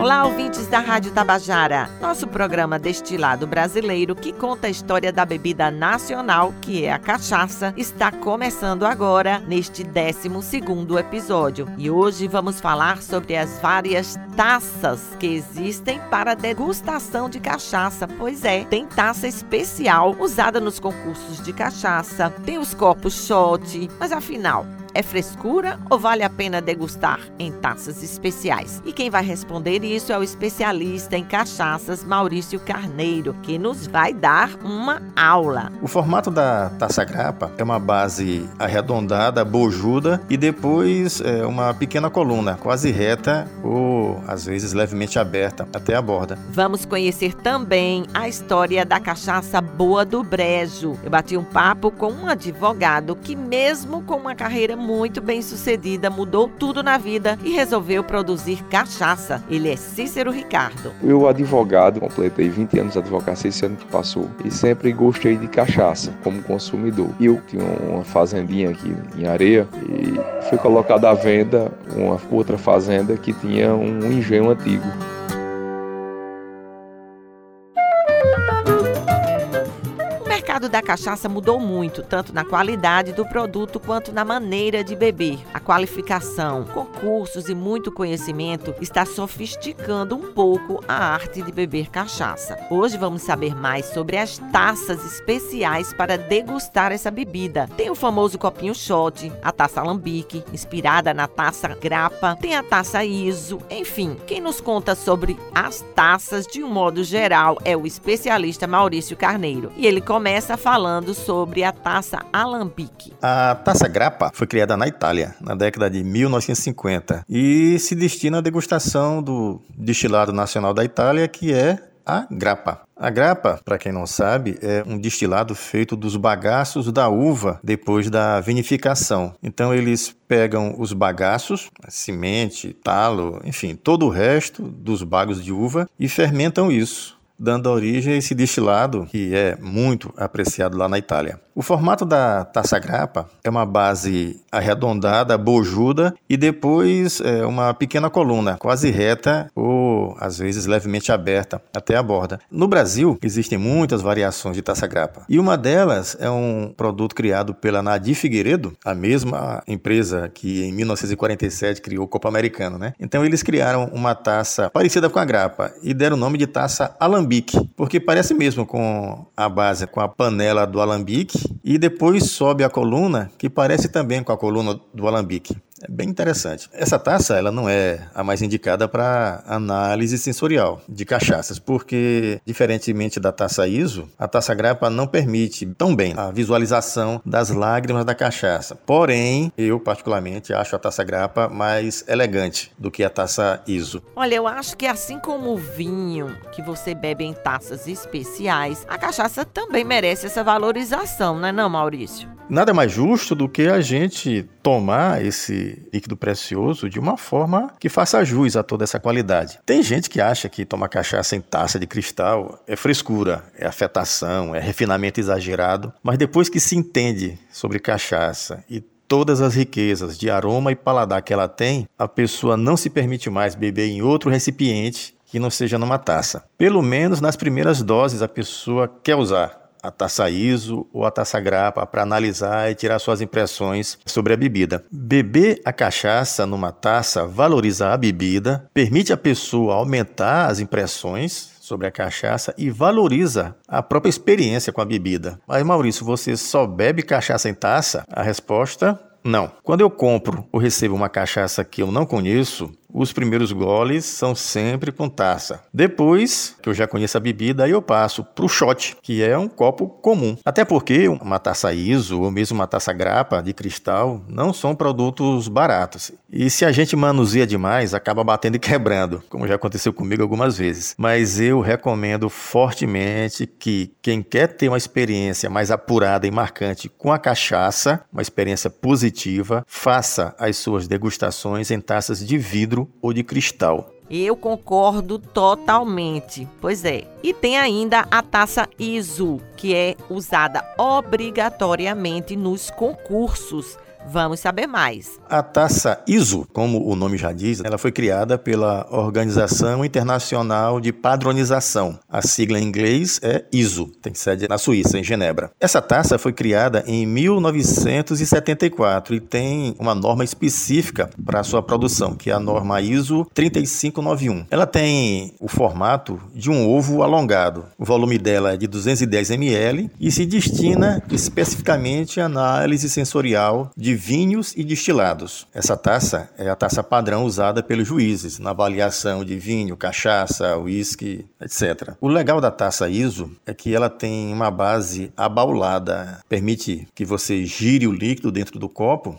Olá, ouvintes da Rádio Tabajara. Nosso programa Destilado Brasileiro, que conta a história da bebida nacional, que é a cachaça, está começando agora neste 12 episódio. E hoje vamos falar sobre as várias taças que existem para degustação de cachaça. Pois é, tem taça especial usada nos concursos de cachaça, tem os copos shot, mas afinal, é frescura ou vale a pena degustar em taças especiais? E quem vai responder isso é o especialista em cachaças Maurício Carneiro, que nos vai dar uma aula. O formato da taça grapa é uma base arredondada, bojuda e depois é, uma pequena coluna, quase reta ou às vezes levemente aberta até a borda. Vamos conhecer também a história da cachaça boa do Brejo. Eu bati um papo com um advogado que, mesmo com uma carreira muito bem sucedida, mudou tudo na vida e resolveu produzir cachaça. Ele é Cícero Ricardo. Eu, advogado, completei 20 anos de advocacia esse ano que passou e sempre gostei de cachaça como consumidor. Eu tinha uma fazendinha aqui em areia e foi colocada à venda uma outra fazenda que tinha um engenho antigo. Mercado da cachaça mudou muito, tanto na qualidade do produto quanto na maneira de beber. A qualificação, concursos e muito conhecimento está sofisticando um pouco a arte de beber cachaça. Hoje vamos saber mais sobre as taças especiais para degustar essa bebida. Tem o famoso copinho shot, a taça alambique, inspirada na taça grapa, tem a taça ISO, enfim, quem nos conta sobre as taças de um modo geral é o especialista Maurício Carneiro. E ele começa começa falando sobre a taça alambique. A taça grappa foi criada na Itália, na década de 1950, e se destina à degustação do destilado nacional da Itália, que é a grappa. A grappa, para quem não sabe, é um destilado feito dos bagaços da uva depois da vinificação. Então eles pegam os bagaços, semente, talo, enfim, todo o resto dos bagos de uva e fermentam isso dando origem a esse destilado que é muito apreciado lá na Itália. O formato da taça grappa é uma base arredondada, bojuda e depois é, uma pequena coluna, quase reta ou às vezes levemente aberta até a borda. No Brasil existem muitas variações de taça grappa e uma delas é um produto criado pela Nadir Figueiredo, a mesma empresa que em 1947 criou o Copa Americano, né? Então eles criaram uma taça parecida com a grappa e deram o nome de taça alambique, porque parece mesmo com a base, com a panela do alambique e depois sobe a coluna, que parece também com a coluna do alambique. É bem interessante. Essa taça ela não é a mais indicada para análise sensorial de cachaças, porque diferentemente da taça ISO, a taça grappa não permite tão bem a visualização das lágrimas da cachaça. Porém, eu particularmente acho a taça grappa mais elegante do que a taça ISO. Olha, eu acho que assim como o vinho que você bebe em taças especiais, a cachaça também merece essa valorização, não é não, Maurício? Nada mais justo do que a gente tomar esse líquido precioso de uma forma que faça jus a toda essa qualidade. Tem gente que acha que tomar cachaça em taça de cristal é frescura, é afetação, é refinamento exagerado, mas depois que se entende sobre cachaça e todas as riquezas de aroma e paladar que ela tem, a pessoa não se permite mais beber em outro recipiente que não seja numa taça. Pelo menos nas primeiras doses a pessoa quer usar a taça ISO ou a taça grapa para analisar e tirar suas impressões sobre a bebida. Beber a cachaça numa taça valoriza a bebida, permite a pessoa aumentar as impressões sobre a cachaça e valoriza a própria experiência com a bebida. Mas Maurício, você só bebe cachaça em taça? A resposta não. Quando eu compro ou recebo uma cachaça que eu não conheço, os primeiros goles são sempre com taça. Depois que eu já conheço a bebida, aí eu passo para o shot, que é um copo comum. Até porque uma taça ISO ou mesmo uma taça grapa de cristal não são produtos baratos. E se a gente manuseia demais, acaba batendo e quebrando, como já aconteceu comigo algumas vezes. Mas eu recomendo fortemente que quem quer ter uma experiência mais apurada e marcante com a cachaça, uma experiência positiva, faça as suas degustações em taças de vidro ou de cristal. Eu concordo totalmente. Pois é. E tem ainda a taça ISO, que é usada obrigatoriamente nos concursos Vamos saber mais. A taça ISO, como o nome já diz, ela foi criada pela Organização Internacional de Padronização. A sigla em inglês é ISO, tem sede na Suíça, em Genebra. Essa taça foi criada em 1974 e tem uma norma específica para sua produção, que é a norma ISO 3591. Ela tem o formato de um ovo alongado. O volume dela é de 210 ml e se destina especificamente à análise sensorial de vinhos e destilados. Essa taça é a taça padrão usada pelos juízes na avaliação de vinho, cachaça, uísque, etc. O legal da taça ISO é que ela tem uma base abaulada, permite que você gire o líquido dentro do copo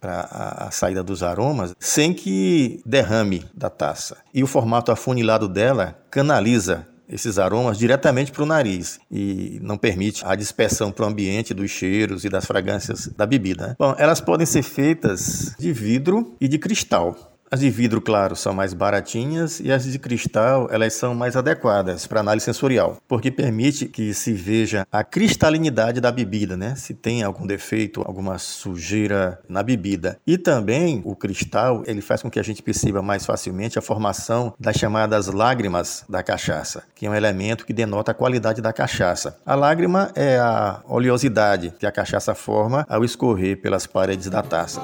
para a, saída dos aromas sem que derrame da taça. E o formato afunilado dela canaliza esses aromas diretamente para o nariz e não permite a dispersão para o ambiente dos cheiros e das fragrâncias da bebida. Né? Bom, elas podem ser feitas de vidro e de cristal. As de vidro, claro, são mais baratinhas e as de cristal, elas são mais adequadas para análise sensorial, porque permite que se veja a cristalinidade da bebida, né? Se tem algum defeito, alguma sujeira na bebida. E também o cristal, ele faz com que a gente perceba mais facilmente a formação das chamadas lágrimas da cachaça, que é um elemento que denota a qualidade da cachaça. A lágrima é a oleosidade que a cachaça forma ao escorrer pelas paredes da taça.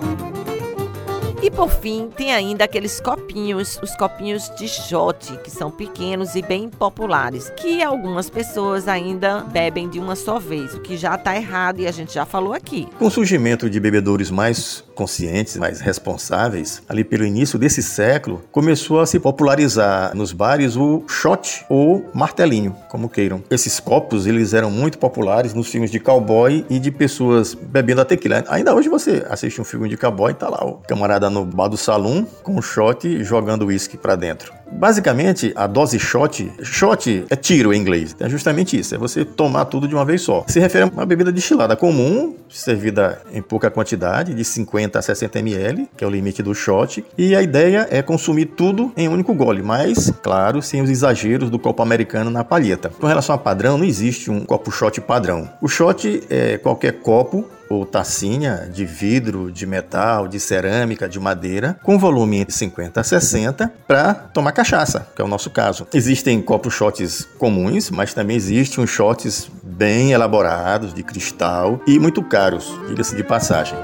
E por fim, tem ainda aqueles copinhos, os copinhos de shot, que são pequenos e bem populares, que algumas pessoas ainda bebem de uma só vez, o que já está errado e a gente já falou aqui. Com o surgimento de bebedores mais conscientes, mais responsáveis, ali pelo início desse século, começou a se popularizar nos bares o shot ou martelinho, como queiram. Esses copos, eles eram muito populares nos filmes de cowboy e de pessoas bebendo a tequila. Ainda hoje você assiste um filme de cowboy e tá lá o camarada no bar do salão com um shot jogando uísque para dentro. Basicamente, a dose shot, shot é tiro em inglês, é justamente isso, é você tomar tudo de uma vez só. Se refere a uma bebida destilada comum, servida em pouca quantidade, de 50 a 60 ml, que é o limite do shot, e a ideia é consumir tudo em um único gole, mas, claro, sem os exageros do copo americano na palheta. Com relação a padrão, não existe um copo shot padrão. O shot é qualquer copo ou tacinha de vidro, de metal, de cerâmica, de madeira, com volume entre 50 a 60 para tomar cachaça, que é o nosso caso. Existem copos shots comuns, mas também existem uns shots bem elaborados, de cristal e muito caros, diga-se de passagem.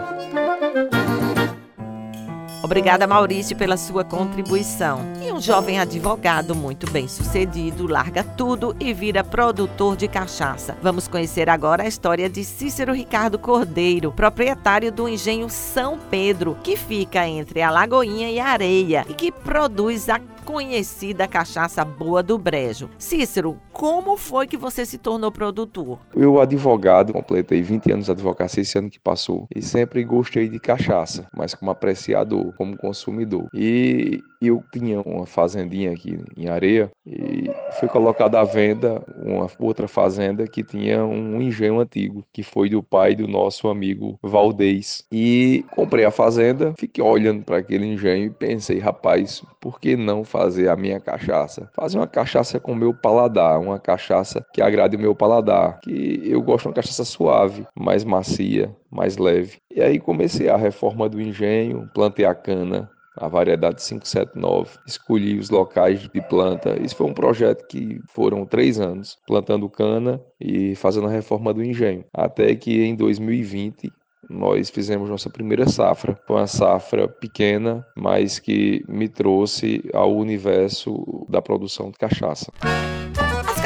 Obrigada, Maurício, pela sua contribuição. E um jovem advogado muito bem sucedido larga tudo e vira produtor de cachaça. Vamos conhecer agora a história de Cícero Ricardo Cordeiro, proprietário do engenho São Pedro, que fica entre a Lagoinha e a Areia e que produz a conhecida cachaça boa do Brejo. Cícero, como foi que você se tornou produtor? Eu, advogado, completei 20 anos de advocacia esse ano que passou e sempre gostei de cachaça, mas como apreciador, como consumidor. E eu tinha uma fazendinha aqui em Areia e foi colocada à venda uma outra fazenda que tinha um engenho antigo, que foi do pai do nosso amigo Valdez. E comprei a fazenda, fiquei olhando para aquele engenho e pensei, rapaz, por que não fazer a minha cachaça? Fazer uma cachaça com o meu paladar, uma cachaça que agrade o meu paladar, que eu gosto de uma cachaça suave, mais macia, mais leve. E aí comecei a reforma do engenho, plantei a cana, a variedade 579. Escolhi os locais de planta. Isso foi um projeto que foram três anos, plantando cana e fazendo a reforma do engenho. Até que em 2020 nós fizemos nossa primeira safra. Foi uma safra pequena, mas que me trouxe ao universo da produção de cachaça.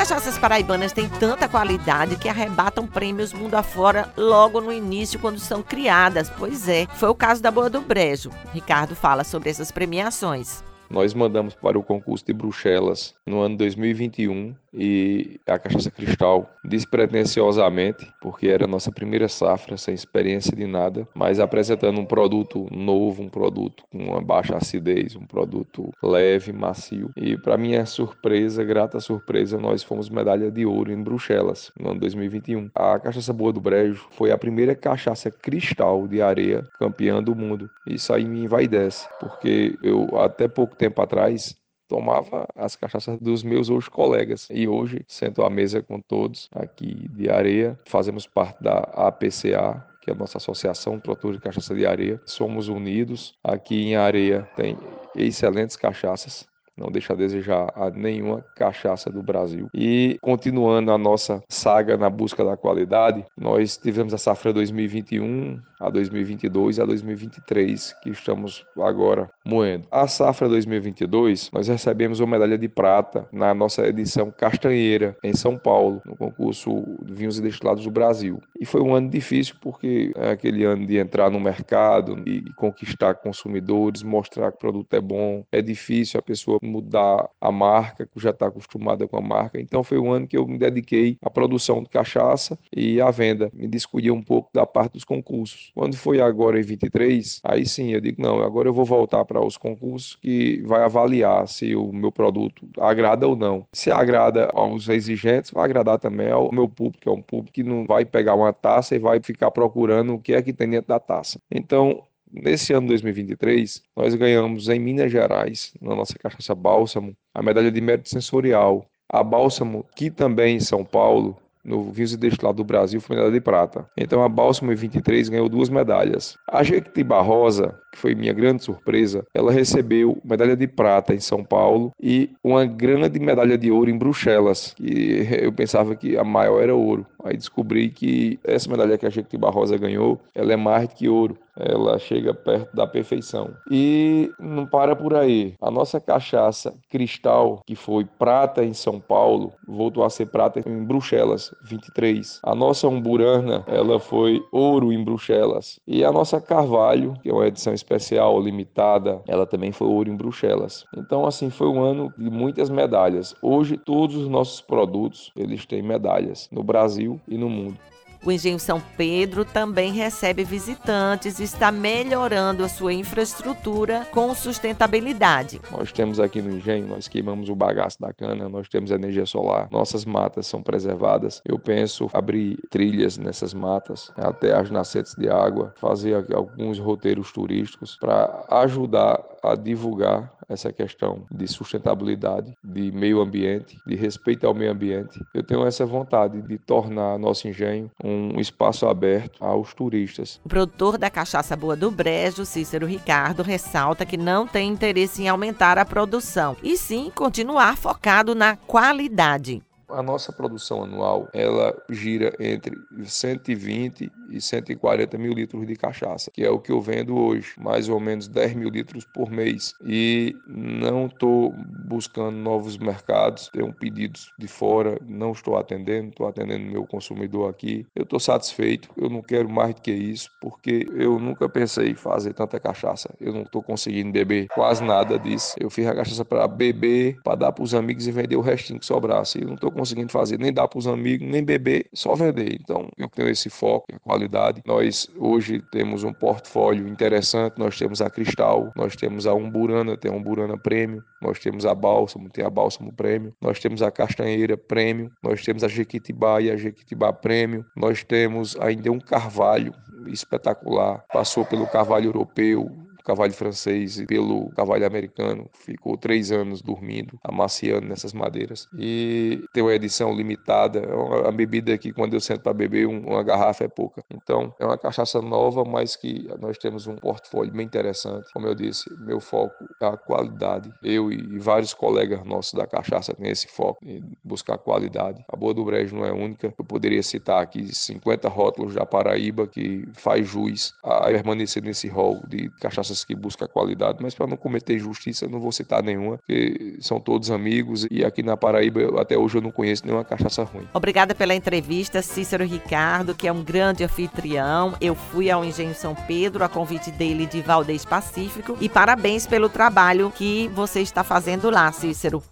As cachaças paraibanas têm tanta qualidade que arrebatam prêmios mundo afora logo no início, quando são criadas. Pois é, foi o caso da Boa do Brejo. Ricardo fala sobre essas premiações. Nós mandamos para o concurso de Bruxelas no ano 2021 e a cachaça cristal despretensiosamente, porque era a nossa primeira safra, sem experiência de nada, mas apresentando um produto novo, um produto com uma baixa acidez, um produto leve, macio. E para minha surpresa, grata surpresa, nós fomos medalha de ouro em Bruxelas no ano 2021. A cachaça boa do Brejo foi a primeira cachaça cristal de areia campeã do mundo. Isso aí me envaidece, porque eu até pouco tempo atrás tomava as cachaças dos meus outros colegas. E hoje sento à mesa com todos aqui de areia. Fazemos parte da APCA, que é a nossa associação produtores de cachaça de areia. Somos unidos. Aqui em Areia tem excelentes cachaças não deixa a desejar a nenhuma cachaça do Brasil. E continuando a nossa saga na busca da qualidade, nós tivemos a safra 2021 a 2022 e a 2023 que estamos agora moendo. A safra 2022, nós recebemos uma medalha de prata na nossa edição Castanheira em São Paulo, no concurso Vinhos e Destilados do Brasil. E foi um ano difícil porque é aquele ano de entrar no mercado e conquistar consumidores, mostrar que o produto é bom. É difícil a pessoa mudar a marca, que já está acostumada com a marca. Então foi um ano que eu me dediquei à produção de cachaça e à venda. Me descuidei um pouco da parte dos concursos. Quando foi agora em 23, aí sim eu digo, não, agora eu vou voltar para os concursos que vai avaliar se o meu produto agrada ou não. Se agrada aos exigentes, vai agradar também ao meu público, que é um público que não vai pegar uma taça e vai ficar procurando o que é que tem dentro da taça. Então, Nesse ano 2023, nós ganhamos em Minas Gerais, na nossa cachaça Bálsamo, a medalha de mérito sensorial. A Bálsamo, que também em São Paulo, no Vinhos e Destilado do Brasil, foi medalha de prata. Então a Bálsamo 23 ganhou duas medalhas. A Jequitibá Rosa, que foi minha grande surpresa, ela recebeu medalha de prata em São Paulo e uma grande medalha de ouro em Bruxelas, que eu pensava que a maior era ouro. Aí descobri que essa medalha que a Jequitibá Rosa ganhou, ela é mais que ouro ela chega perto da perfeição. E não para por aí. A nossa cachaça cristal, que foi prata em São Paulo, voltou a ser prata em Bruxelas, 23. A nossa umburana, ela foi ouro em Bruxelas. E a nossa carvalho, que é uma edição especial limitada, ela também foi ouro em Bruxelas. Então, assim, foi um ano de muitas medalhas. Hoje, todos os nossos produtos, eles têm medalhas no Brasil e no mundo. O Engenho São Pedro também recebe visitantes e está melhorando a sua infraestrutura com sustentabilidade. Nós temos aqui no Engenho, nós queimamos o bagaço da cana, nós temos energia solar, nossas matas são preservadas. Eu penso abrir trilhas nessas matas até as nascentes de água, fazer alguns roteiros turísticos para ajudar a divulgar essa questão de sustentabilidade, de meio ambiente, de respeito ao meio ambiente. Eu tenho essa vontade de tornar nosso engenho um espaço aberto aos turistas. O produtor da cachaça boa do Brejo, Cícero Ricardo, ressalta que não tem interesse em aumentar a produção, e sim continuar focado na qualidade. A nossa produção anual, ela gira entre 120 e 140 mil litros de cachaça, que é o que eu vendo hoje, mais ou menos 10 mil litros por mês. E não estou buscando novos mercados, tenho pedidos de fora, não estou atendendo, estou atendendo meu consumidor aqui. Eu estou satisfeito, eu não quero mais do que isso, porque eu nunca pensei em fazer tanta cachaça. Eu não estou conseguindo beber quase nada disso. Eu fiz a cachaça para beber, para dar para os amigos e vender o restinho que sobrasse. Eu não estou conseguindo fazer nem dar para os amigos, nem beber, só vender. Então eu tenho esse foco, a qualidade. Nós hoje temos um portfólio interessante, nós temos a Cristal, nós temos a Umburana, tem a Umburana Prêmio, nós temos a Bálsamo, tem a Bálsamo Prêmio, nós temos a Castanheira Prêmio, nós temos a Jequitibá e a Jequitibá Prêmio, nós temos ainda um Carvalho espetacular, passou pelo Carvalho Europeu, cavalo francês e pelo cavalo americano. Ficou três anos dormindo, amaciando nessas madeiras. E tem uma edição limitada. É a bebida que, quando eu sento para beber, uma garrafa é pouca. Então, é uma cachaça nova, mas que nós temos um portfólio bem interessante. Como eu disse, meu foco é a qualidade. Eu e vários colegas nossos da cachaça têm esse foco em buscar qualidade. A Boa do Brejo não é única. Eu poderia citar aqui 50 rótulos da Paraíba que faz jus a permanecer nesse rol de cachaça que buscam qualidade, mas para não cometer injustiça, não vou citar nenhuma, porque são todos amigos e aqui na Paraíba até hoje eu não conheço nenhuma cachaça ruim. Obrigada pela entrevista, Cícero Ricardo, que é um grande anfitrião. Eu fui ao Engenho São Pedro a convite dele de Valdez Pacífico e parabéns pelo trabalho que você está fazendo lá, Cícero.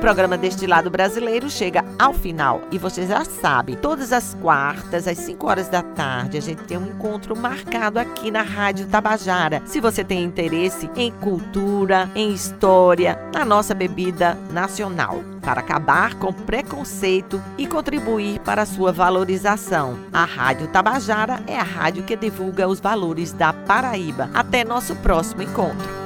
Programa Destilado Brasileiro chega ao final e você já sabe, todas as quartas, às 5 horas da tarde, a gente tem um encontro marcado aqui na Rádio Tabajara. Se você tem interesse em cultura, em história, na nossa bebida nacional, para acabar com preconceito e contribuir para a sua valorização. A Rádio Tabajara é a rádio que divulga os valores da Paraíba. Até nosso próximo encontro.